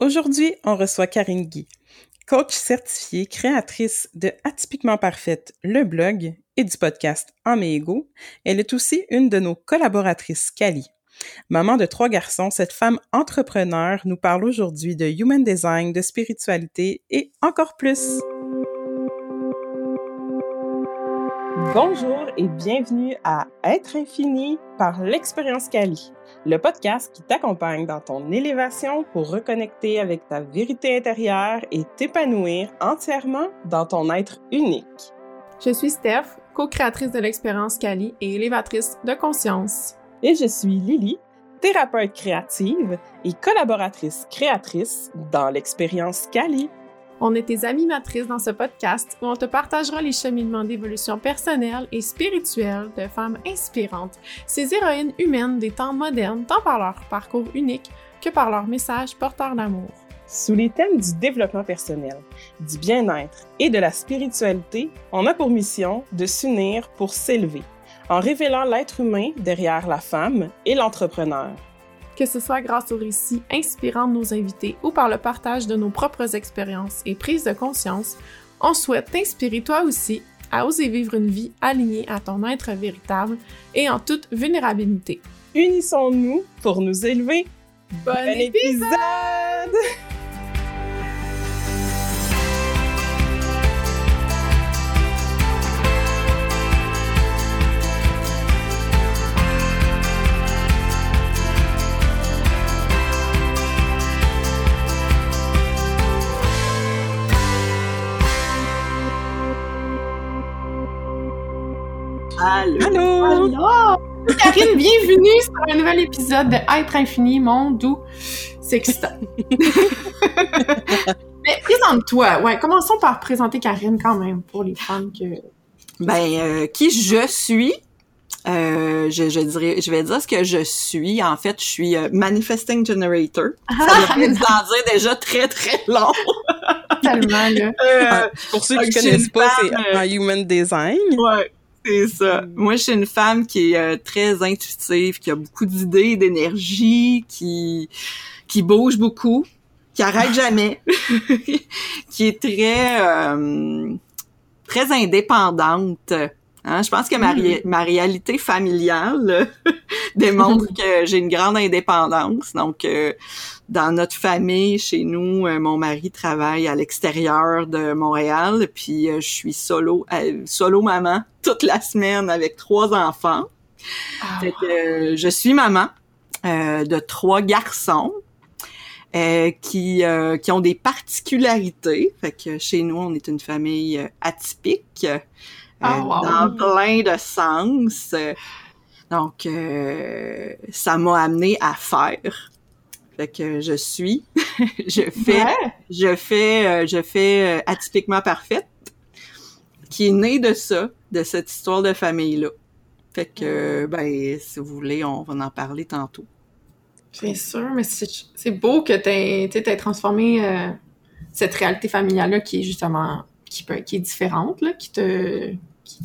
Aujourd'hui, on reçoit Karine Guy, coach certifiée, créatrice de Atypiquement Parfaite, le blog et du podcast En égaux. Elle est aussi une de nos collaboratrices Cali. Maman de trois garçons, cette femme entrepreneur nous parle aujourd'hui de human design, de spiritualité et encore plus. Bonjour et bienvenue à Être infini par l'expérience Cali, le podcast qui t'accompagne dans ton élévation pour reconnecter avec ta vérité intérieure et t'épanouir entièrement dans ton être unique. Je suis Steph, co-créatrice de l'expérience Cali et élévatrice de conscience. Et je suis Lily, thérapeute créative et collaboratrice créatrice dans l'expérience Cali. On est tes animatrices dans ce podcast où on te partagera les cheminements d'évolution personnelle et spirituelle de femmes inspirantes, ces héroïnes humaines des temps modernes, tant par leur parcours unique que par leur message porteur d'amour. Sous les thèmes du développement personnel, du bien-être et de la spiritualité, on a pour mission de s'unir pour s'élever, en révélant l'être humain derrière la femme et l'entrepreneur que ce soit grâce aux récits inspirants de nos invités ou par le partage de nos propres expériences et prises de conscience, on souhaite t'inspirer toi aussi à oser vivre une vie alignée à ton être véritable et en toute vulnérabilité. Unissons-nous pour nous élever. Bon, épisode! Allô! Allô! Karine, bienvenue sur un nouvel épisode de Être infini, mon doux sextant. Mais présente-toi. Ouais, commençons par présenter Karine quand même pour les femmes que. Ben, euh, qui je suis? Euh, je, je, dirais, je vais dire ce que je suis. En fait, je suis euh, manifesting generator. Ça veut dire déjà très très long. Tellement là. Euh, pour ceux qui ne connaissent pas, c'est un human design. Ouais. C'est ça. Mm. Moi, je suis une femme qui est euh, très intuitive, qui a beaucoup d'idées, d'énergie, qui qui bouge beaucoup, qui arrête jamais, qui est très euh, très indépendante. Hein? Je pense que ma, ré- ma réalité familiale démontre que j'ai une grande indépendance. Donc, euh, dans notre famille, chez nous, euh, mon mari travaille à l'extérieur de Montréal, puis euh, je suis solo, euh, solo maman toute la semaine avec trois enfants. Ah, Fait que, je suis maman de trois garçons. euh, qui euh, qui ont des particularités. Fait que chez nous, on est une famille atypique euh, Ah, wow. dans plein de sens. Donc, ça m'a amené à faire. Fait que je suis, je fais, Ouais. je fais, euh, je fais euh, atypiquement parfaite, qui est née de ça, de cette histoire de famille-là. Fait que, ben, si vous voulez, on va en parler tantôt. C'est sûr, mais c'est beau que tu t'aies transformé euh, cette réalité familiale-là qui est justement qui, peut, qui est différente, là, qui te qui,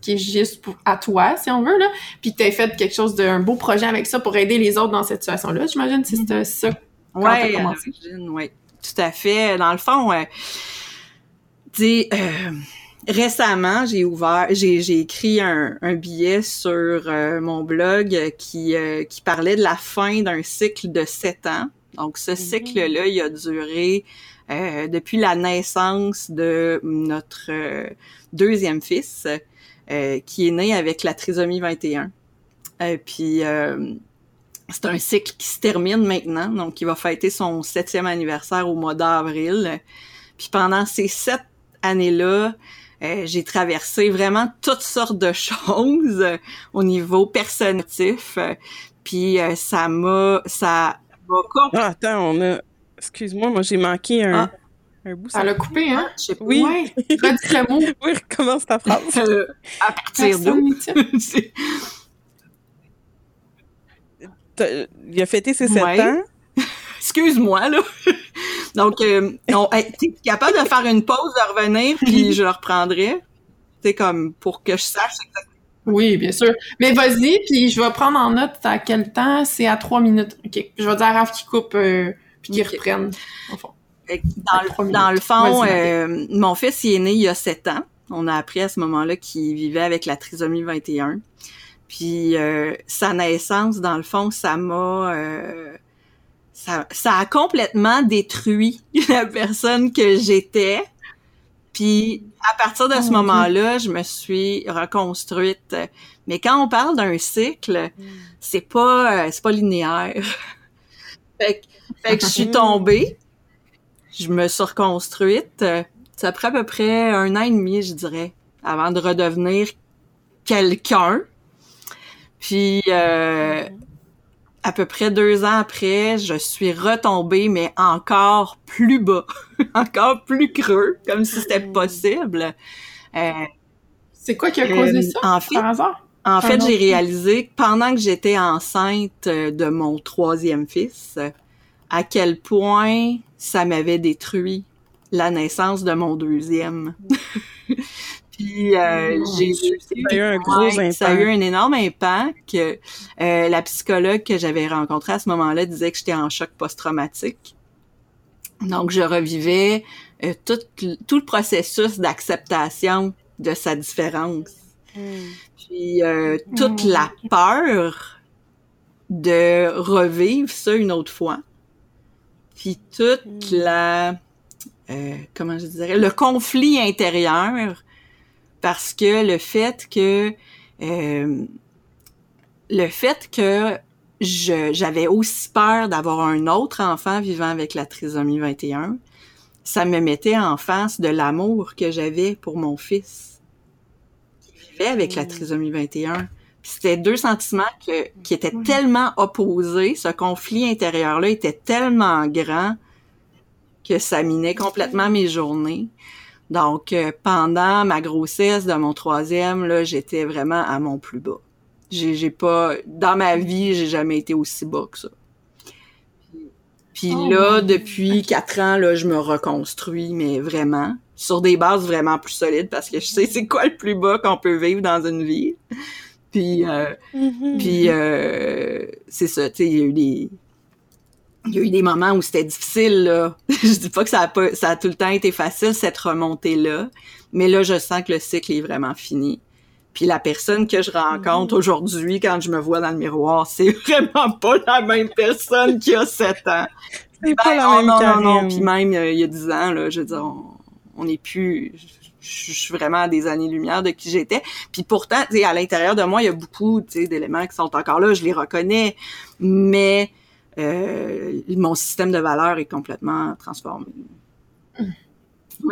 qui, est juste pour, à toi, si on veut, là, puis que t'aies fait quelque chose d'un beau projet avec ça pour aider les autres dans cette situation-là. J'imagine que c'était ça. Quand Ouais, commencé. ouais, tout à fait. Dans le fond, euh, tu sais, euh, récemment, j'ai ouvert, j'ai, écrit un, un billet sur euh, mon blog qui, euh, qui parlait de la fin d'un cycle de sept ans. Donc, ce cycle-là, il a duré euh, depuis la naissance de notre euh, deuxième fils, euh, qui est né avec la trisomie 21. Et puis, euh, c'est un cycle qui se termine maintenant, donc il va fêter son septième anniversaire au mois d'avril. Puis pendant ces sept années-là, euh, j'ai traversé vraiment toutes sortes de choses euh, au niveau personntif. euh, puis euh, ça m'a, ça m'a Ah, attends, on a. Excuse-moi, moi j'ai manqué un, Ah. Un bout. Elle a coupé, hein? je sais pas, Oui. Ouais. Redis le mot. Oui, recommence ta phrase. euh, à partir d'où? Il a fêté ses sept Ouais. ans. Excuse-moi, là. Donc, euh, on, hey, t'es capable de faire une pause, de revenir, puis je le reprendrai. Tu sais, comme pour que je sache exactement. Oui, bien sûr. Mais vas-y, puis je vais prendre en note à quel temps. C'est à trois minutes. OK. Je vais dire à Raph qui coupe euh, puis qu'ils reprennent, au fond. Dans, le, dans le fond, euh, mon fils il est né il y a sept ans. On a appris à ce moment-là qu'il vivait avec la trisomie 21. Puis euh, sa naissance, dans le fond, ça m'a... Euh, ça, ça a complètement détruit la personne que j'étais. Puis à partir de ce moment-là, je me suis reconstruite. Mais quand on parle d'un cycle, mm. c'est pas euh, c'est pas linéaire. fait, que, je suis tombée, je me suis reconstruite. Ça prend à peu près un an et demi, je dirais, avant de redevenir quelqu'un. Puis euh, à peu près deux ans après, je suis retombée, mais encore plus bas, encore plus creux, comme si c'était hmm. possible. Euh, c'est quoi qui a causé euh, ça, en fait, par hasard? En fait, j'ai réalisé que pendant que j'étais enceinte de mon troisième fils, à quel point ça m'avait détruit la naissance de mon deuxième. Puis euh, j'ai ça a eu un gros impact. Ça a eu un énorme impact. Euh, la psychologue que j'avais rencontrée à ce moment-là disait que j'étais en choc post-traumatique. Donc je revivais euh, tout, tout le processus d'acceptation de sa différence. Hmm. Puis euh, toute hmm. la peur de revivre ça une autre fois. Puis toute hmm. la euh, comment je dirais le conflit intérieur parce que le fait que euh, le fait que j'avais aussi peur d'avoir un autre enfant vivant avec la trisomie 21, ça me mettait en face de l'amour que j'avais pour mon fils qui vivait avec la mm. trisomie 21. C'était deux sentiments qui étaient tellement opposés, ce conflit intérieur-là était tellement grand que ça minait complètement mes journées. Donc, euh, pendant ma grossesse de mon troisième, là, j'étais vraiment à mon plus bas. J'ai, j'ai pas, dans ma vie, j'ai jamais été aussi bas que ça. Puis oh là, depuis quatre ans, là, je me reconstruis, mais vraiment, sur des bases vraiment plus solides, parce que je sais c'est quoi le plus bas qu'on peut vivre dans une vie. Puis, euh, mm-hmm. puis euh, c'est ça, tu sais, il y a eu des, il y a eu des moments où c'était difficile là. je dis pas que ça a pas ça a tout le temps été facile cette remontée là, mais là je sens que le cycle est vraiment fini. Puis la personne que je rencontre mm. aujourd'hui quand je me vois dans le miroir, c'est vraiment pas la même personne qui a 7 ans. C'est pas la ben, même oh, non, non, non, puis même il y a 10 ans là, je veux dire on, n'est plus je suis vraiment à des années-lumière de qui j'étais. Puis pourtant, à l'intérieur de moi, il y a beaucoup d'éléments qui sont encore là, je les reconnais, mais euh, mon système de valeurs est complètement transformé.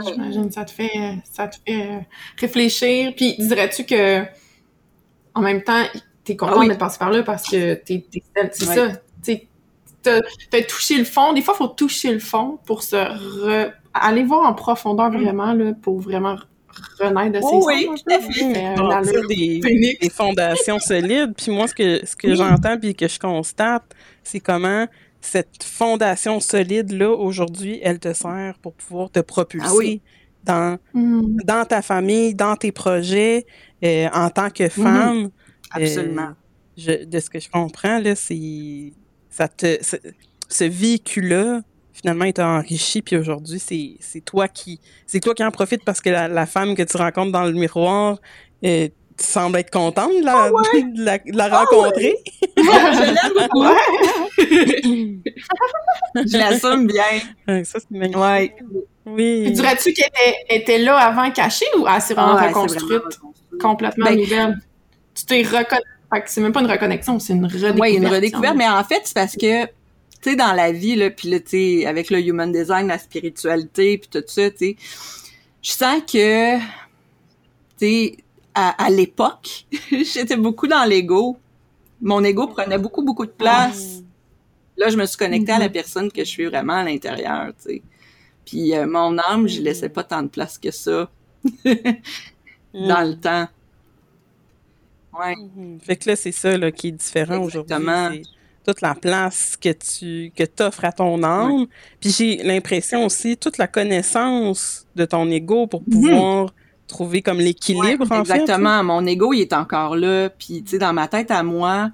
J'imagine, ça te fait, ça te fait euh, réfléchir. Puis dirais-tu que, en même temps, t'es content ah de passer par là parce que t'es, c'est ça. T'as, as touché le fond. Des fois, il faut toucher le fond pour se aller voir en profondeur mm. vraiment là, pour vraiment renaître de ses oh, Oui, tout à fait. des, des, fondations solides. Puis moi, ce que, ce que j'entends puis que je constate, c'est comment cette fondation solide-là, aujourd'hui, elle te sert pour pouvoir te propulser ah dans, mm. dans ta famille, dans tes projets, euh, en tant que mm-hmm. femme. Absolument. Euh, de ce que je comprends, là, c'est ça te ce véhicule-là finalement il t'a enrichi puis aujourd'hui c'est toi qui c'est toi qui en profites parce que la, femme que tu rencontres dans le miroir euh, tu sembles être contente de la, ah de la, de la ah rencontrer. je l'aime beaucoup. je l'assume bien. ça, c'est magnifique. Ouais. Oui. Dirais-tu qu'elle était, était, là avant cachée ou elle s'est vraiment reconstruite complètement ben, nouvelle? Tu t'es reconnu. C'est même pas une reconnexion, c'est une redécouverte. Oui, une redécouverte, mais en fait, c'est parce que tu sais, dans la vie, là, puis là, tu sais, avec le human design, la spiritualité, puis tout ça, tu sais, je sens que, tu sais, à, l'époque, j'étais beaucoup dans l'ego. Mon ego prenait beaucoup, beaucoup de place. Là, je me suis connectée à la mm-hmm. personne que je suis vraiment à l'intérieur, tu sais. Puis euh, mon âme, je laissais pas tant de place que ça dans le temps. Ouais. Mm-hmm. Fait que là, c'est ça là, qui est différent aujourd'hui. Toute la place que tu que offres à ton âme. Puis j'ai l'impression aussi, toute la connaissance de ton ego pour mm-hmm. pouvoir trouver comme l'équilibre en exactement. Mon ego il est encore là puis tu sais dans ma tête à moi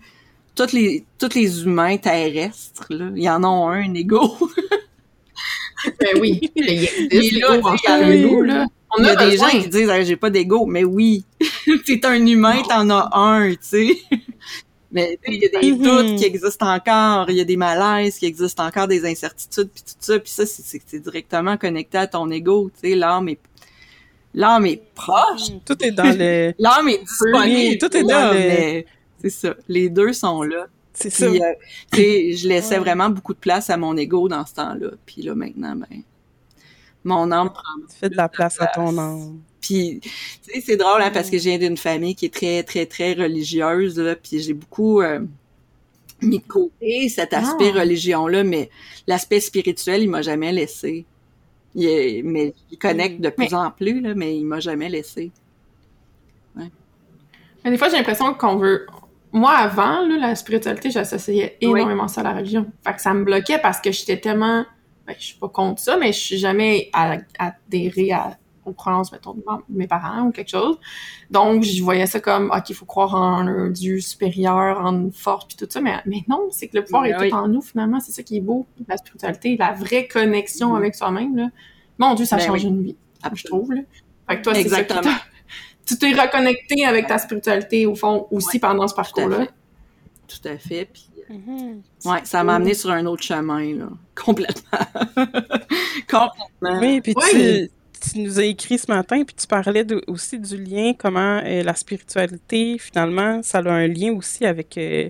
tous les, tous les humains terrestres, là, il y en a un, un ego. ben oui, il existe là, nous, là. On Il y a des besoin. gens qui disent Ah, j'ai pas d'ego, mais oui, t'es un humain, t'en as un, tu sais. Mais il y a des doutes qui existent encore, il y a des malaises qui existent encore, des incertitudes, puis tout ça, puis ça, c'est- directement connecté à ton ego, tu sais. L'âme est, l'âme est proche, Tout est dans le... l'âme est disponible, tout est dans le- c'est ça. Les deux sont là. C'est ça. Euh, tu sais, je laissais Ouais. vraiment beaucoup de place à mon ego dans ce temps-là. Puis là, maintenant, ben, mon âme prend Tu fais de la place à ton âme. Puis, tu sais, c'est drôle, hein, parce que je viens d'une famille qui est très, très, très religieuse, là, puis j'ai beaucoup euh, mis de côté cet aspect Ah. religion-là, mais l'aspect spirituel, il m'a jamais laissé. Il est- mais il connecte de plus Mais- en plus, là, mais il m'a jamais laissé. Mais des fois, j'ai l'impression qu'on veut. Moi, avant, là, la spiritualité, j'associais Oui. énormément ça à la religion. Fait que ça me bloquait parce que j'étais tellement. Ben, je suis pas contre ça, mais je suis jamais adhérée à, aux croyances, mettons, de mes parents ou quelque chose. Donc, je voyais ça comme, OK, il faut croire en un Dieu supérieur, en une force, puis tout ça. Mais, mais non, c'est que le pouvoir Mais est oui. tout en nous, finalement. C'est ça qui est beau, la spiritualité, la vraie connexion Mhm. avec soi-même. Là. Mon Dieu, ça Ben change oui. une vie, je trouve. Là. Fait que toi, c'est ça qui Exactement. t'a- tu t'es reconnecté avec ta spiritualité, au fond, aussi Ouais, pendant ce Tout à parcours-là. fait. Tout à fait. Puis, euh, Mhm. ouais, ça m'a amené sur un autre chemin, là. Complètement. Complètement. Oui, puis Oui. tu, tu nous as écrit ce matin, puis tu parlais de- aussi du lien, comment euh, la spiritualité, finalement, ça a un lien aussi avec, euh,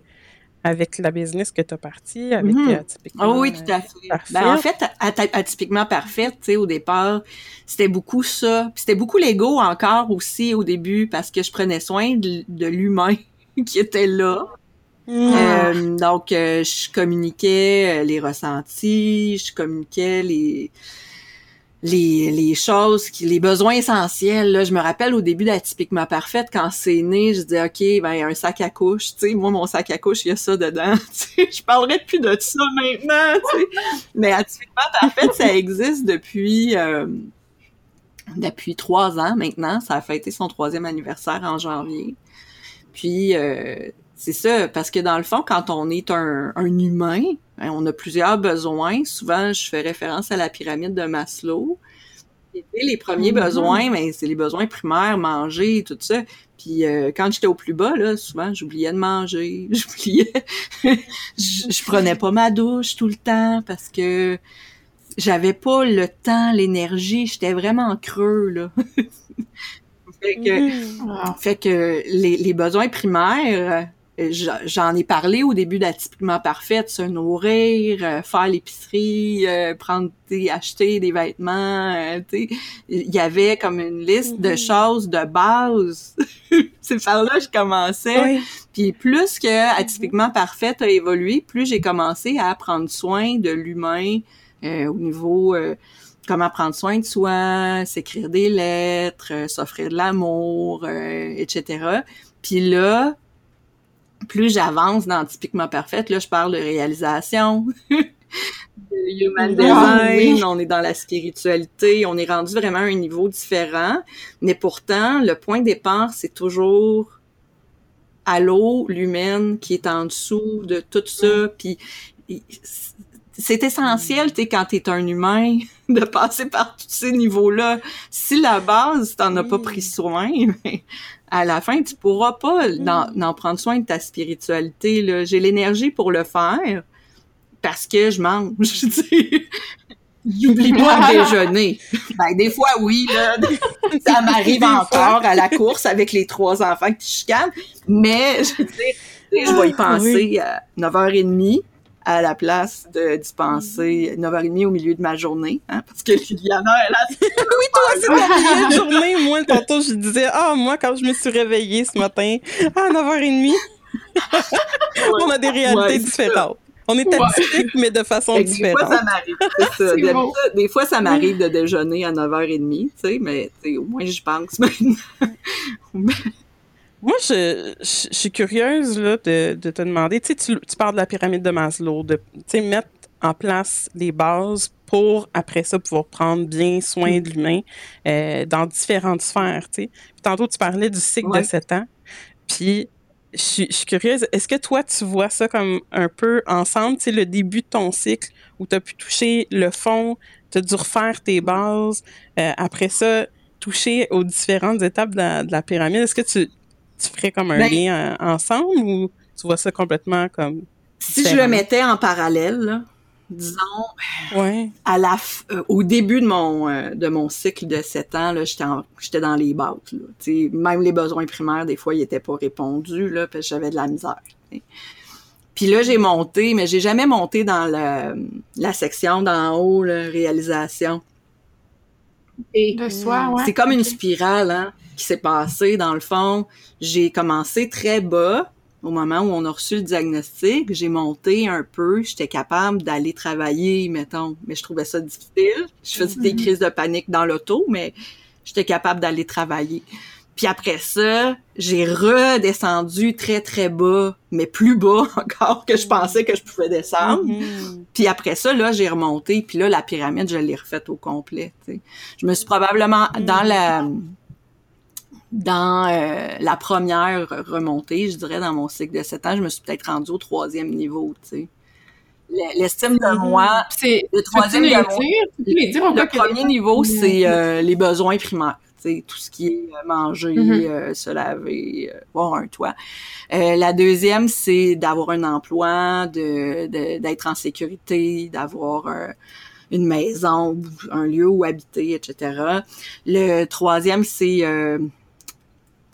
avec la business que tu as parti, avec Mhm. euh, typiquement, Ah oui, euh, tout à fait. parfaite. Ben, en fait, at- atypiquement parfaite, tu sais, au départ, c'était beaucoup ça. Puis c'était beaucoup l'ego encore aussi au début parce que je prenais soin de, de l'humain qui était là. Mhm. Euh, donc, euh, je communiquais euh, les ressentis, je communiquais les les, choses, qui, les besoins essentiels. Là. Je me rappelle au début d'Atypiquement Parfaite, quand c'est né, je disais, OK, ben, un sac à couche. Tu sais, moi, mon sac à couche, il y a ça dedans. Je parlerai plus de ça maintenant. tu sais. Mais Atypiquement Parfaite, ça existe depuis... euh, depuis trois ans maintenant. Ça a fêté son troisième anniversaire en janvier. Puis, euh, c'est ça, parce que dans le fond, quand on est un, un humain, hein, on a plusieurs besoins. Souvent, je fais référence à la pyramide de Maslow. Et, les premiers Mhm. besoins, ben, c'est les besoins primaires, manger, tout ça. Puis euh, quand j'étais au plus bas, là, souvent, j'oubliais de manger, j'oubliais, je, je prenais pas ma douche tout le temps parce que j'avais pas le temps, l'énergie, j'étais vraiment creux, là. fait que, Mhm. Ah. fait que les, les besoins primaires, euh, j'en- j'en ai parlé au début d'Atypiquement Parfaite, se nourrir, euh, faire l'épicerie, euh, prendre, acheter des vêtements, euh, tu sais. il y avait comme une liste de Mhm. choses de base. C'est par là que je commençais. Oui. Puis plus que Atypiquement Parfaite a évolué, plus j'ai commencé à prendre soin de l'humain euh, au niveau euh, comment prendre soin de soi, s'écrire des lettres, euh, s'offrir de l'amour, euh, etc. Puis là, plus j'avance dans Typiquement Parfaite, là, je parle de réalisation, de human design, oui. on est dans la spiritualité, on est rendu vraiment à un niveau différent. Mais pourtant, le point de départ, c'est toujours à l'eau, l'humaine qui est en dessous de tout ça. Puis c'est essentiel, tu sais, quand t'es un humain, de passer par tous ces niveaux-là. Si la base, t'en as pas pris soin, ben, à la fin, tu pourras pas Mm. d'en prendre soin de ta spiritualité. J'ai l'énergie pour le faire parce que je mange. J'oublie pas de déjeuner. Ben, des fois, oui, là, ça m'arrive encore à la course avec les trois enfants qui chicanent, mais je veux dire, je vais y penser Oui. à 9h30 à la place de d'y penser 9h30 au milieu de ma journée, hein, parce que Liliana, elle a... Oui, toi, c'est ta meilleure journée. Moi, tantôt, je disais, ah, moi, quand je me suis réveillée ce matin, à 9h30, on a des réalités Ouais, différentes. On est Ouais. atypiques, mais de façon Fait que des fois, différente. ça m'arrive, c'est ça. C'est D'habitude, bon. Des fois, ça m'arrive de déjeuner à 9h30, tu sais, mais tu sais, au moins, j'y pense maintenant. Moi, je, je, je suis curieuse là, de, de te demander, tu parles de la pyramide de Maslow, de mettre en place les bases pour, après ça, pouvoir prendre bien soin de l'humain euh, dans différentes sphères. Puis tantôt, tu parlais du cycle Ouais. de 7 ans, puis je suis, je suis curieuse, est-ce que toi, tu vois ça comme un peu ensemble, tu sais, le début de ton cycle où tu as pu toucher le fond, tu as dû refaire tes bases, euh, après ça, toucher aux différentes étapes de la, de la pyramide? Est-ce que tu, tu ferais comme un Ben- lien euh, ensemble ou tu vois ça complètement comme... Si je le mettais en parallèle, là, disons, Ouais. à la euh, au début de mon euh, de mon cycle de 7 ans là j'étais dans les battes là. Même les besoins primaires des fois ils étaient pas répondus là parce que j'avais de la misère puis là j'ai monté mais j'ai jamais monté dans le, la section d'en haut là, réalisation De soi, ouais. c'est comme une spirale hein, qui s'est passée dans le fond j'ai commencé très bas au moment où on a reçu le diagnostic, j'ai monté un peu, j'étais capable d'aller travailler, mettons, mais je trouvais ça difficile. Je faisais des Mhm. crises de panique dans l'auto, mais j'étais capable d'aller travailler. Puis après ça, j'ai redescendu très très bas, mais plus bas encore que je pensais que je pouvais descendre. Mhm. Puis après ça, là, j'ai remonté, puis là, la pyramide, je l'ai refaite au complet. tu sais. Je me suis probablement dans la dans euh, la première remontée, je dirais, dans mon cycle de 7 ans, je me suis peut-être rendue au troisième niveau, tu sais. Le- L'estime de Mhm. moi, le troisième les de dire? moi, Peux-tu les dire au gars le que- premier niveau, c'est euh, les besoins primaires. Tout ce qui est euh, manger, Mhm. euh, se laver, euh, avoir un toit. Euh, la deuxième, c'est d'avoir un emploi, de d'être en sécurité, d'avoir euh, une maison, un lieu où habiter, etc. Le troisième, c'est euh,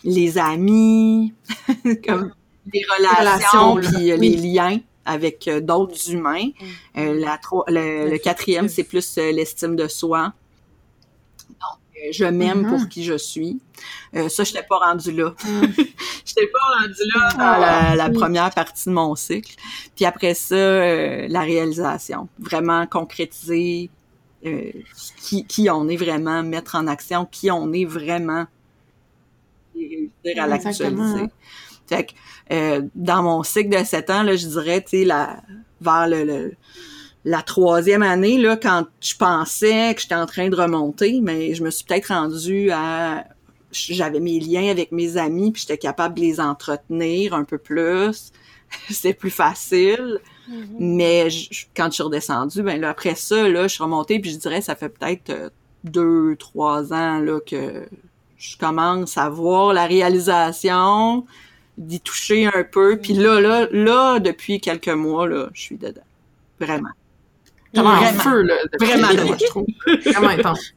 les amis, comme les relations, puis euh, Oui. les liens avec euh, d'autres humains. Euh, la tro- le, le quatrième, c'est plus euh, l'estime de soi. Je m'aime Mhm. pour qui je suis. Euh, ça, je n'étais pas rendue là. Mhm. Je n'étais pas rendue là dans Ah, la, la oui. première partie de mon cycle. Puis après ça, euh, la réalisation. Vraiment concrétiser euh, qui, qui on est vraiment, mettre en action qui on est vraiment et réussir à Exactement. l'actualiser. Fait que euh, dans mon cycle de 7 ans, là, je dirais, tu sais, la, vers le, le- la troisième année, là, quand je pensais que j'étais en train de remonter, mais je me suis peut-être rendue à j'avais mes liens avec mes amis, puis j'étais capable de les entretenir un peu plus. C'était plus facile. Mais je- je- quand je suis redescendue, ben là, après ça, là, je suis remontée, puis je dirais, ça fait peut-être euh, deux, trois ans, là, que je commence à voir la réalisation, d'y toucher un peu. Puis là, là, là, depuis quelques mois, là, je suis dedans. Vraiment. Feu, là. Vraiment, je trouve. Vraiment intense.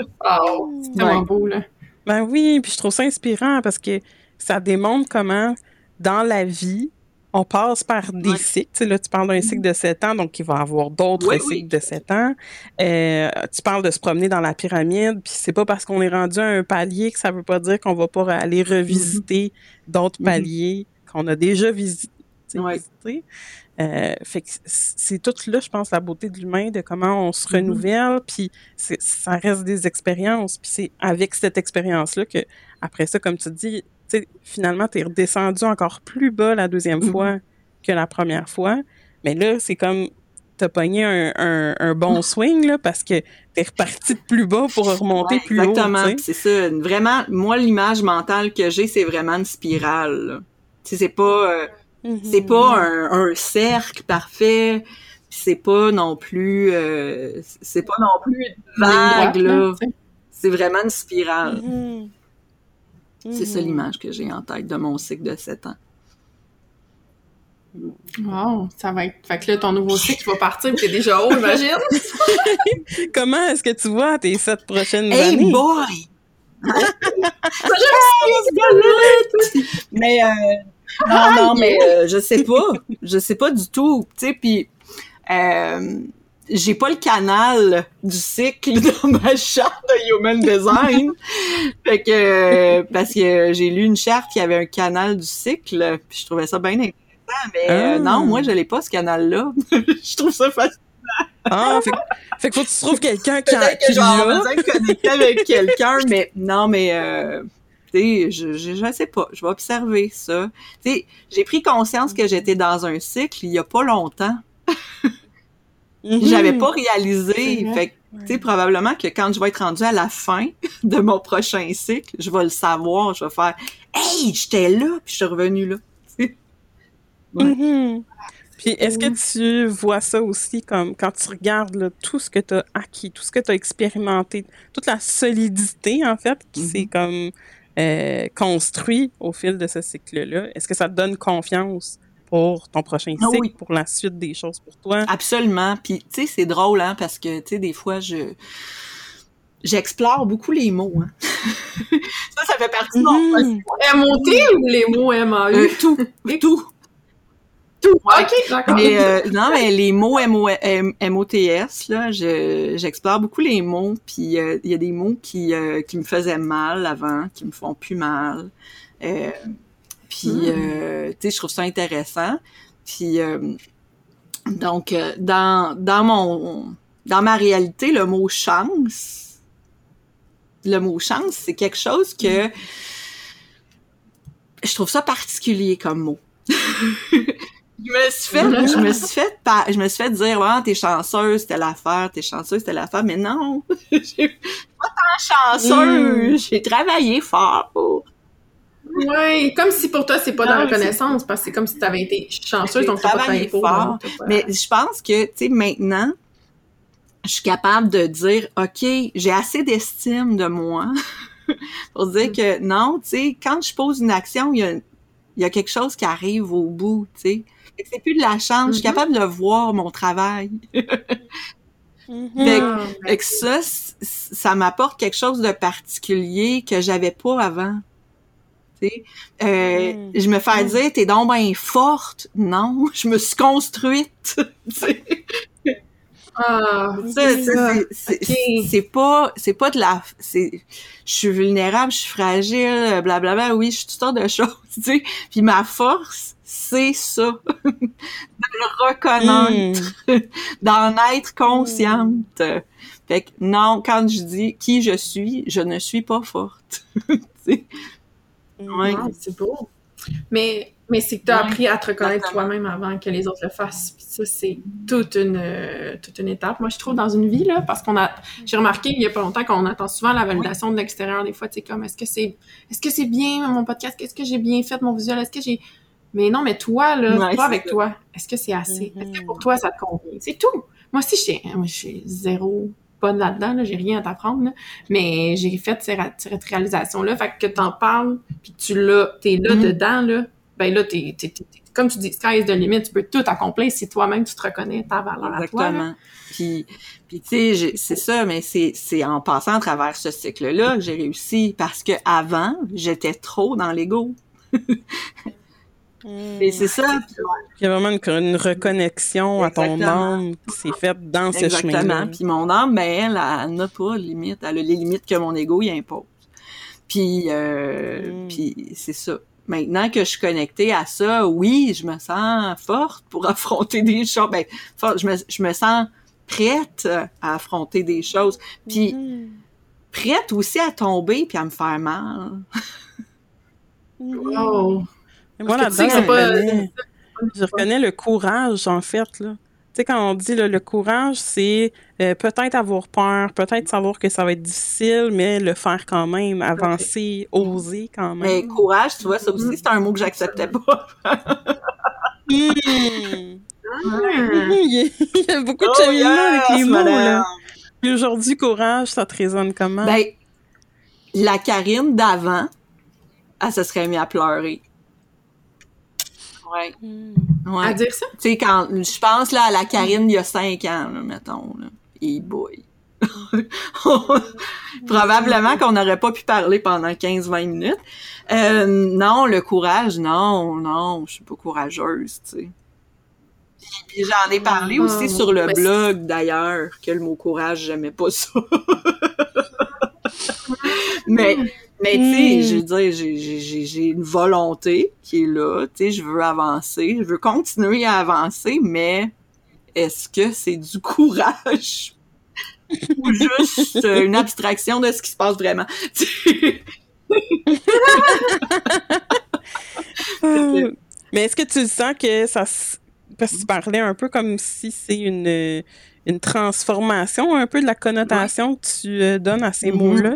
Wow. C'est tellement Ouais. beau, là. Ben oui, puis je trouve ça inspirant parce que ça démontre comment, dans la vie, on passe par des Ouais. cycles. Tu sais, là, tu parles d'un cycle de 7 ans, donc il va y avoir d'autres Oui, oui. cycles de 7 ans. Euh, tu parles de se promener dans la pyramide, puis c'est pas parce qu'on est rendu à un palier que ça veut pas dire qu'on va pas aller revisiter d'autres Mhm. paliers qu'on a déjà visi- tu sais, Ouais. Euh, fait que c'est tout là, je pense, la beauté de l'humain, de comment on se Mhm. renouvelle, puis ça reste des expériences, puis c'est avec cette expérience-là que, après ça, comme tu dis, tu finalement, t'es redescendu encore plus bas la deuxième Mhm. fois que la première fois, mais là, c'est comme t'as pogné un, un, un bon swing, là, parce que t'es reparti de plus bas pour remonter Ouais, plus exactement. haut, tu sais. C'est ça. Vraiment, moi, l'image mentale que j'ai, c'est vraiment une spirale. Tu c'est pas, euh, c'est Mhm. pas un, un cercle parfait. C'est pas non plus, euh, c'est pas non plus une vague là. C'est vraiment une spirale. Mhm. C'est ça Mhm. l'image que j'ai en tête de mon cycle de 7 ans. Wow, ça va être. Fait que là, ton nouveau cycle va partir, pis t'es déjà haut, imagine. Comment est-ce que tu vois tes sept prochaines Hey années? boy! mais euh, non, non, mais euh, je sais pas. Je sais pas du tout. Tu sais, puis euh, j'ai pas le canal du cycle dans ma charte de Human Design. fait que euh, parce que j'ai lu une charte qui avait un canal du cycle, puis je trouvais ça bien intéressant. Mais euh, Ah. non, moi je l'ai pas ce canal-là. je trouve ça facile. Ah, fait, que- fait faut que tu trouves quelqu'un qui, qui que avoir l'a. avec quelqu'un, mais non, mais euh, tu sais, je, je, je sais pas, je vais observer ça. Tu sais, j'ai pris conscience que j'étais dans un cycle il y a pas longtemps. Mhm. J'avais pas réalisé. C'est. Fait que, tu sais, probablement que quand je vais être rendue à la fin de mon prochain cycle, je vais le savoir, je vais faire Hey, j'étais là, puis je suis revenue là. Mhm. Puis est-ce que tu vois ça aussi comme quand tu regardes là, tout ce que tu as acquis, tout ce que tu as expérimenté, toute la solidité en fait qui s'est Mhm. comme euh, construit au fil de ce cycle-là, est-ce que ça te donne confiance pour ton prochain Ah cycle, oui. pour la suite des choses pour toi? Absolument. Puis, tu sais, c'est drôle, hein, parce que, tu sais, des fois, je j'explore beaucoup les mots. Hein. ça, ça fait partie de mon Mhm. M-O-T ou les mots M-A-U? Euh, tout, tout. OK, d'accord. Mais euh, non, mais les mots MOTS, là, je, j'explore beaucoup les mots, puis euh, il y a des mots qui, euh, qui me faisaient mal avant, qui me font plus mal. Puis, Mm. euh, tu sais, je trouve ça intéressant. Puis, donc, dans, dans mon, dans ma réalité, le mot chance, le mot chance, c'est quelque chose que je trouve ça particulier comme mot. je me suis fait, je me suis fait, par- je me suis fait dire, ah, t'es chanceuse, c'était l'affaire, t'es chanceuse, c'était l'affaire, mais non, j'ai pas tant chanceuse, j'ai travaillé fort. pour- Ouais, comme si pour toi, c'est pas de la Non, reconnaissance, parce que c'est comme si t'avais été chanceuse, donc t'as pas travaillé fort, Mais je pense que, tu sais, maintenant, je suis capable de dire, OK, j'ai assez d'estime de moi pour dire que non, tu sais, quand je pose une action, il y a, il y a quelque chose qui arrive au bout, tu sais. Fait que C'est plus de la chance, je suis Mhm. capable de voir mon travail. Mhm. Fait Ah, Fait que ça, ça m'apporte quelque chose de particulier que j'avais pas avant. Tu sais, euh, Mm. je me fais Mm. dire t'es donc bien forte. Non, je me suis construite. Ah, c'est pas c'est pas de la c'est je suis vulnérable, je suis fragile, blablabla. Oui, je suis toutes sortes de choses, tu sais. Puis ma force, c'est ça, de le reconnaître Mhm. d'en être consciente. Fait que non, quand je dis qui je suis, je ne suis pas forte. Sais. Ouais. Ah, c'est beau. Mais, mais c'est que tu as Ouais, appris à te reconnaître toi-même avant que les autres le fassent. Puis ça, c'est toute une, euh, toute une étape. Moi, je trouve dans une vie, là, parce qu'on a, j'ai remarqué il y a pas longtemps qu'on attend souvent la validation de l'extérieur. Des fois, tu sais, comme, est-ce que c'est, est-ce que c'est bien mon podcast? Est-ce que j'ai bien fait mon visuel? Est-ce que j'ai, mais non, mais toi, là, Ouais, toi avec ça. toi, est-ce que c'est assez? Est-ce que pour toi, ça te convient? C'est tout. Moi aussi, moi, j'ai zéro bonne là-dedans, là, j'ai rien à t'apprendre, là. mais j'ai fait cette réalisation-là. Fait que t'en parles, puis tu l'as, t'es là Mhm. dedans, là, ben là, t'es, t'es, t'es- t'es- comme tu dis, sky is the limit, tu peux tout accomplir si toi-même tu te reconnais ta valeur à toi. là. Exactement. Puis, puis tu sais, c'est ça, mais c'est c'est en passant à travers ce cycle-là que j'ai réussi parce que avant, j'étais trop dans l'ego. Mhm. Et c'est ça. Il y a vraiment une, une reconnexion à ton Exactement. âme qui s'est faite dans ce chemin-là. Exactement. Puis mon âme, ben elle, elle n'a pas de limite. Elle a les limites que mon ego y impose. Puis, euh, Mm. puis c'est ça. Maintenant que je suis connectée à ça, oui, je me sens forte pour affronter des choses. Ben, forte, je me, je me sens prête à affronter des choses. Puis Mhm. prête aussi à tomber puis à me faire mal. Wow. Et Moi, tu sais que c'est je pas- reconnais, je reconnais le courage, en fait. Là. Tu sais, quand on dit là, le courage, c'est euh, peut-être avoir peur, peut-être savoir que ça va être difficile, mais le faire quand même, avancer, oser quand Mais même. courage, tu vois, ça aussi, c'est un mot que j'acceptais pas. Hmm. Il y a- beaucoup de Oh, cheminement avec les mots. madame. Là. Puis aujourd'hui, courage, ça te résonne comment? Ben, la Karine d'avant, elle se serait mise à pleurer. Ouais. Mhm. À Ouais. dire ça? Tu sais, quand, je pense, là, à la Karine il y a cinq ans, là, mettons, là. Et boy. Probablement qu'on n'aurait pas pu parler pendant 15-20 minutes. Euh, non, le courage, non, non, je suis pas courageuse, tu sais. Puis, puis j'en ai parlé Ah, aussi sur le blog, d'ailleurs, que le mot courage, j'aimais pas ça. mais, mais tu sais, Mm. je veux dire, j'ai- une volonté qui est là, tu sais, je veux avancer, je veux continuer à avancer, mais est-ce que c'est du courage? Ou juste une abstraction de ce qui se passe vraiment? Mais est-ce que tu sens que ça... Parce que tu parlais un peu comme si c'est une, une transformation un peu de la connotation que tu euh, donnes à ces Mhm. mots-là.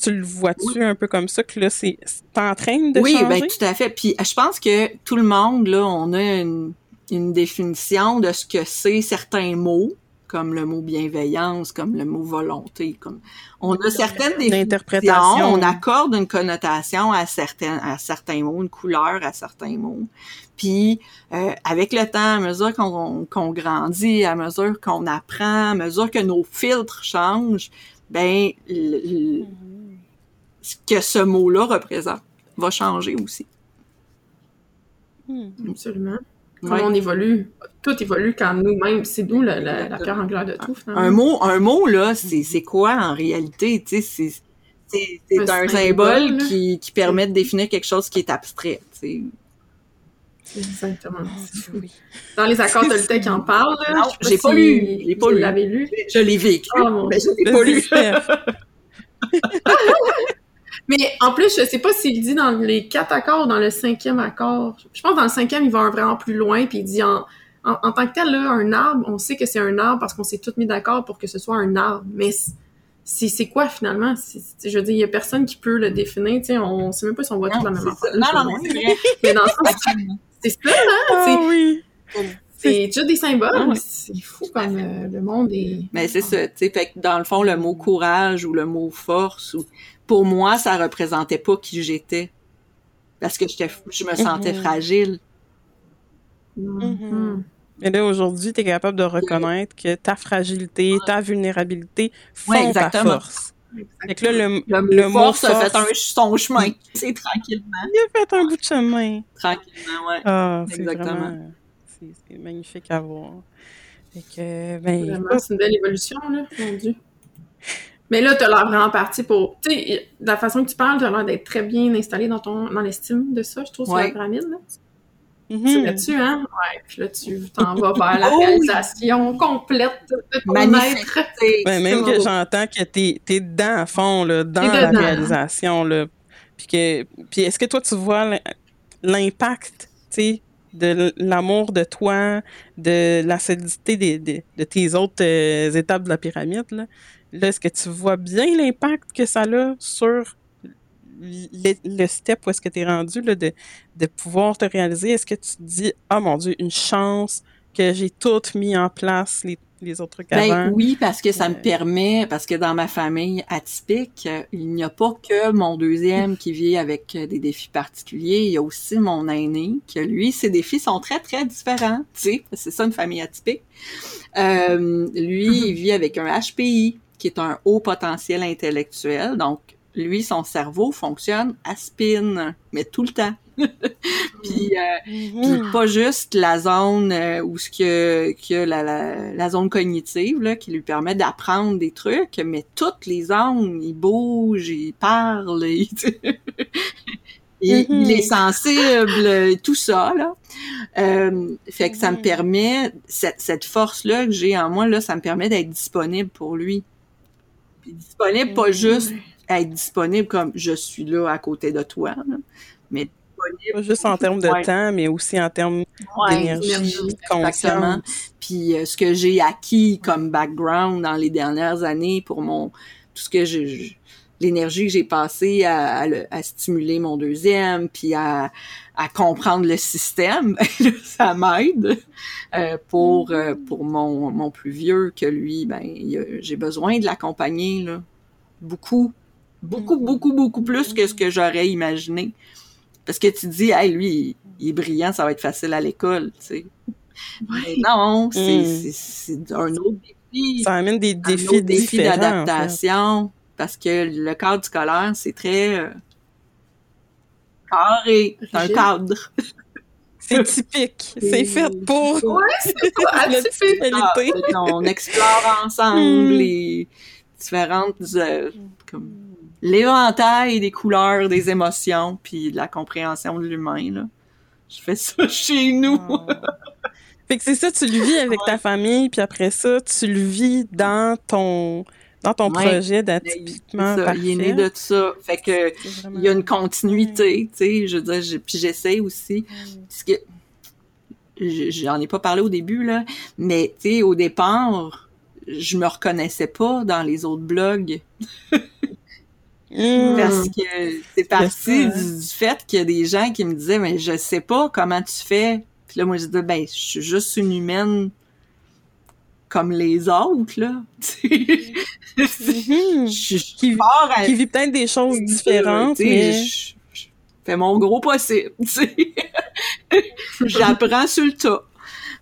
Tu le vois-tu un peu comme ça que là, c'est en train de oui, changer? Oui, ben tout à fait. Puis je pense que tout le monde, là, on a une, une définition de ce que c'est certains mots, comme le mot bienveillance, comme le mot volonté, comme on a certaines définitions, on accorde une connotation à certains à certains mots, une couleur à certains mots. Puis euh, avec le temps, à mesure qu'on qu'on grandit, à mesure qu'on apprend, à mesure que nos filtres changent, ben le, ce que ce mot-là représente va changer aussi. Hmm. Absolument. Comment on évolue? Tout évolue quand nous-mêmes, c'est nous la, la, la pierre angulaire de tout. Finalement. Un mot, un mot là, c'est quoi en réalité? Tu sais, c'est c'est un, symbole, qui, qui permet de définir quelque chose qui est abstrait. C'est exactement ça. Dans les accords de Toltec qui en parlent, non, j'ai pas, lu. J'ai pas lu. l'avez lu. Je l'ai vécu, oh, mais je l'ai pas lu. Mais en plus, je sais pas s'il dit dans les quatre accords ou dans le cinquième accord. Je pense que dans le cinquième, il va vraiment plus loin, puis il dit en, en, tant que tel, là, un arbre, on sait que c'est un arbre parce qu'on s'est tous mis d'accord pour que ce soit un arbre. Mais c'est quoi finalement? je veux dire, il y a personne qui peut le définir. Tu sais, on sait même pas si on voit tout la même affaire. Non, non, non, Mais dans le sens, c'est ça, hein? Ah, oui. C'est juste des symboles. C'est fou comme euh, le monde est. Mais c'est ça, tu sais, fait que dans le fond, le mot courage ou le mot force ou pour moi, ça représentait pas qui j'étais. Parce que je me sentais mm-hmm. fragile. Mm-hmm. Et là, aujourd'hui, tu es capable de reconnaître que ta fragilité, ta vulnérabilité font ta force. Fait que là, le, le, mot force, a fait un, son chemin. C'est tranquillement. Il a fait un bout de chemin. Tranquillement, ouais. Ah, Exactement. C'est magnifique à voir. Fait que, ben, c'est une belle évolution, là, mon Dieu. Mais là, tu as l'air vraiment parti pour. Tu sais, la façon que tu parles, tu as l'air d'être très bien installé dans ton dans l'estime de ça, je trouve, sur la pyramide. Là. Mm-hmm. là-dessus, hein? Ouais, puis là, tu t'en vas vers la réalisation complète de ton être. Ouais, même que j'entends que t'es es dedans à fond, là, dans la réalisation, là. Puis, que, puis est-ce que toi, tu vois l'impact, tu sais, de l'amour de toi, de la solidité de, de tes autres euh, étapes de la pyramide, là? Là, est-ce que tu vois bien l'impact que ça a sur le, step où est-ce que tu es rendu là, de, de pouvoir te réaliser? Est-ce que tu te dis, ah oh, mon Dieu, une chance que j'ai tout mis en place, les, les autres trucs ben, avant? Oui, parce que ça me permet, parce que dans ma famille atypique, il n'y a pas que mon deuxième qui vit avec des défis particuliers, il y a aussi mon aîné, que lui, ses défis sont très, très différents, tu sais, c'est ça une famille atypique. Euh, lui, il vit avec un HPI, qui est un haut potentiel intellectuel. Donc, lui, son cerveau fonctionne à spin, mais tout le temps. puis, euh, mm-hmm. pas juste la zone euh, où ce que, que la, la, la, zone cognitive là, qui lui permet d'apprendre des trucs, mais toutes les zones, il bouge, il parle, il, il, est mm-hmm. sensible, tout ça là. Euh, fait que ça me mm-hmm. permet cette, cette force là que j'ai en moi là, ça me permet d'être disponible pour lui disponible, pas mm-hmm. juste être disponible comme je suis là à côté de toi, mais disponible. Pas juste en termes de temps, mais aussi en termes d'énergie, de conscience. Puis euh, ce que j'ai acquis comme background dans les dernières années pour mon tout ce que je, l'énergie que j'ai passée à, à, stimuler mon deuxième, puis à, à comprendre le système, ça m'aide euh, pour euh, pour mon, mon plus vieux que lui, ben j'ai besoin de l'accompagner là, beaucoup, beaucoup, mm-hmm. beaucoup, beaucoup plus que ce que j'aurais imaginé. Parce que tu dis, hey, lui, il, est brillant, ça va être facile à l'école, tu sais. Mais non, c'est mm. un autre défi. Ça amène des défis, défis d'adaptation. Parce que le cadre scolaire, c'est très euh, carré. C'est un cadre. C'est typique. C'est fait pour. Ouais, c'est atypique. Ah, on explore ensemble mm. les différentes. Euh, comme l'éventail des couleurs, des émotions, puis de la compréhension de l'humain. Là. Je fais ça chez nous. Oh. Fait que c'est ça, tu le vis avec ta famille, puis après ça, tu le vis dans ton dans ton projet d'atypiquement parfait. Il est né de ça. Fait que il y a une continuité, tu sais, je veux dire, puis j'essaie aussi parce que j'en ai pas parlé au début là, mais tu sais au départ, je me reconnaissais pas dans les autres blogs. Mm. Parce que c'est parti du, hein. du fait qu'il y a des gens qui me disaient, mais je sais pas comment tu fais. Puis là, moi, je disais, ben, je suis juste une humaine comme les autres, là. Mhm. je- je Qui- à- Qui vit peut-être des choses différentes, mais... je, je fais mon gros possible, tu sais. J'apprends sur le tas.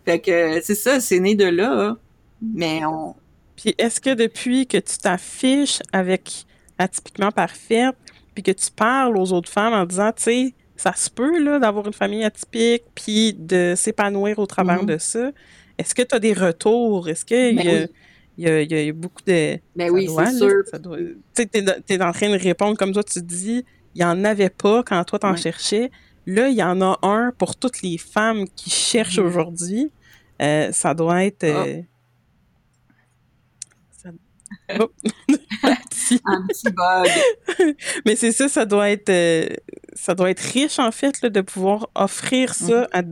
Fait que c'est ça, c'est né de là. hein. Mais on. Puis est-ce que depuis que tu t'affiches avec atypiquement parfaite, puis que tu parles aux autres femmes en disant, tu sais, ça se peut là d'avoir une famille atypique, puis de s'épanouir au travers Mhm. de ça, est-ce que tu as des retours? Est-ce qu'il Ben y, a, oui. il y, a, il y a- il y a beaucoup de... Ben ça oui, c'est sûr. doit- Tu t'es en train de répondre comme toi, tu dis, il y en avait pas quand toi t'en Ouais. cherchais. Là, il y en a un pour toutes les femmes qui cherchent Mhm. aujourd'hui. Euh, ça doit être... euh, ça- Oh. Petit. Un petit bug. Mais c'est ça, ça doit être, euh, ça doit être riche en fait là, de pouvoir offrir ça à,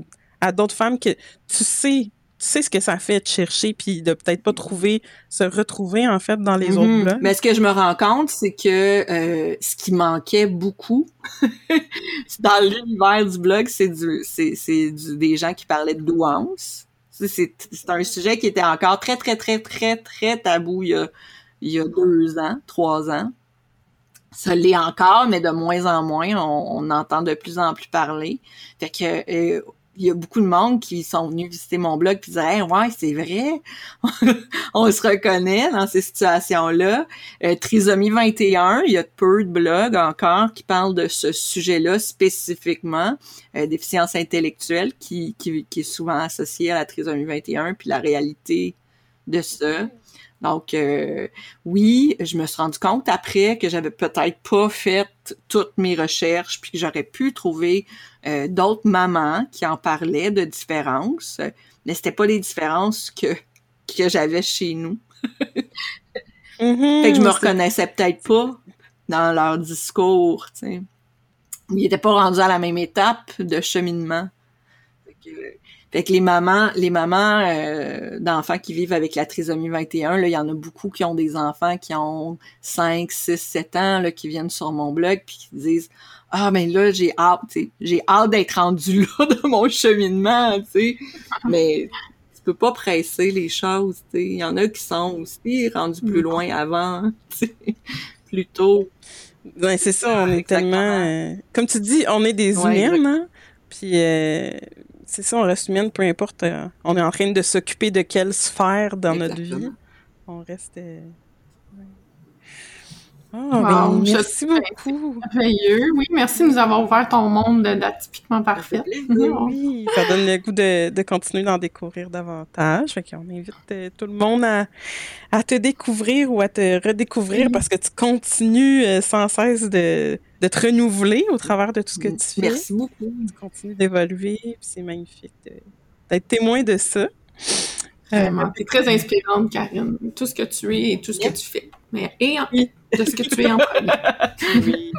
à d'autres femmes que tu sais, sais ce que ça fait de chercher puis de peut-être pas trouver, se retrouver en fait dans les Mhm. autres blogs. Mais ce que je me rends compte, c'est que euh, ce qui manquait beaucoup dans l'univers du blog, c'est du, c'est, des gens qui parlaient de douance. C'est, un sujet qui était encore très, très, très, très, très tabou il y a, il y a deux ans, trois ans. Ça l'est encore, mais de moins en moins. On, on entend de plus en plus parler. Fait que euh, il y a beaucoup de monde qui sont venus visiter mon blog puis disaient ouais c'est vrai on se reconnaît dans ces situations-là. Euh, Trisomie 21, il y a peu de blogs encore qui parlent de ce sujet-là spécifiquement, euh, déficience intellectuelle qui, qui, qui est souvent associée à la trisomie 21 puis la réalité de ça. Donc euh, oui, je me suis rendu compte après que j'avais peut-être pas fait toutes mes recherches puis que j'aurais pu trouver euh, d'autres mamans qui en parlaient de différences, mais c'était pas les différences que que j'avais chez nous. Mhm, Fait que je me reconnaissais peut-être pas dans leur discours, tu sais. Ils n'étaient pas rendus à la même étape de cheminement. Fait que, fait que les mamans, les mamans euh, d'enfants qui vivent avec la trisomie 21, là, il y en a beaucoup qui ont des enfants qui ont 5, 6, 7 ans, là, qui viennent sur mon blog puis qui disent Ah ben là, j'ai hâte, tu sais, j'ai hâte d'être rendu là dans mon cheminement, tu sais. Mais tu peux pas presser les choses, tu sais. Il y en a qui sont aussi rendus plus loin avant, tu sais, plus tôt. Ouais, c'est ça, on est Exactement. tellement... euh, comme tu dis, on est des Ouais, humaines, hein? Puis euh, c'est ça, on reste humaine, peu importe. euh, on est en train de s'occuper de quelle sphère dans notre vie. On reste... euh. Ah, Wow, ben, merci beaucoup. Merveilleux. Oui, merci de nous avoir ouvert ton monde de- d'atypiquement parfait. Ça fait plaisir. Oui, ça donne le goût de, de continuer d'en découvrir davantage. Fait qu'on invite euh, tout le monde à, à te découvrir ou à te redécouvrir Oui. parce que tu continues euh, sans cesse de, de te renouveler au travers de tout ce que tu fais. Merci beaucoup. Tu continues d'évoluer, c'est magnifique d'être témoin de ça. Vraiment. T'es très inspirante, Karine. Tout ce que tu es et tout ce que tu fais. Mais et en- Oui. De ce que tu es en premier. Oui.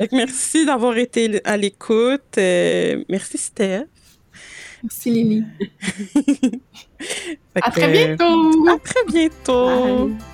Que merci d'avoir été à l'écoute. Euh, merci, Steph. Merci, Lily. À très bientôt! À très bientôt. Bye.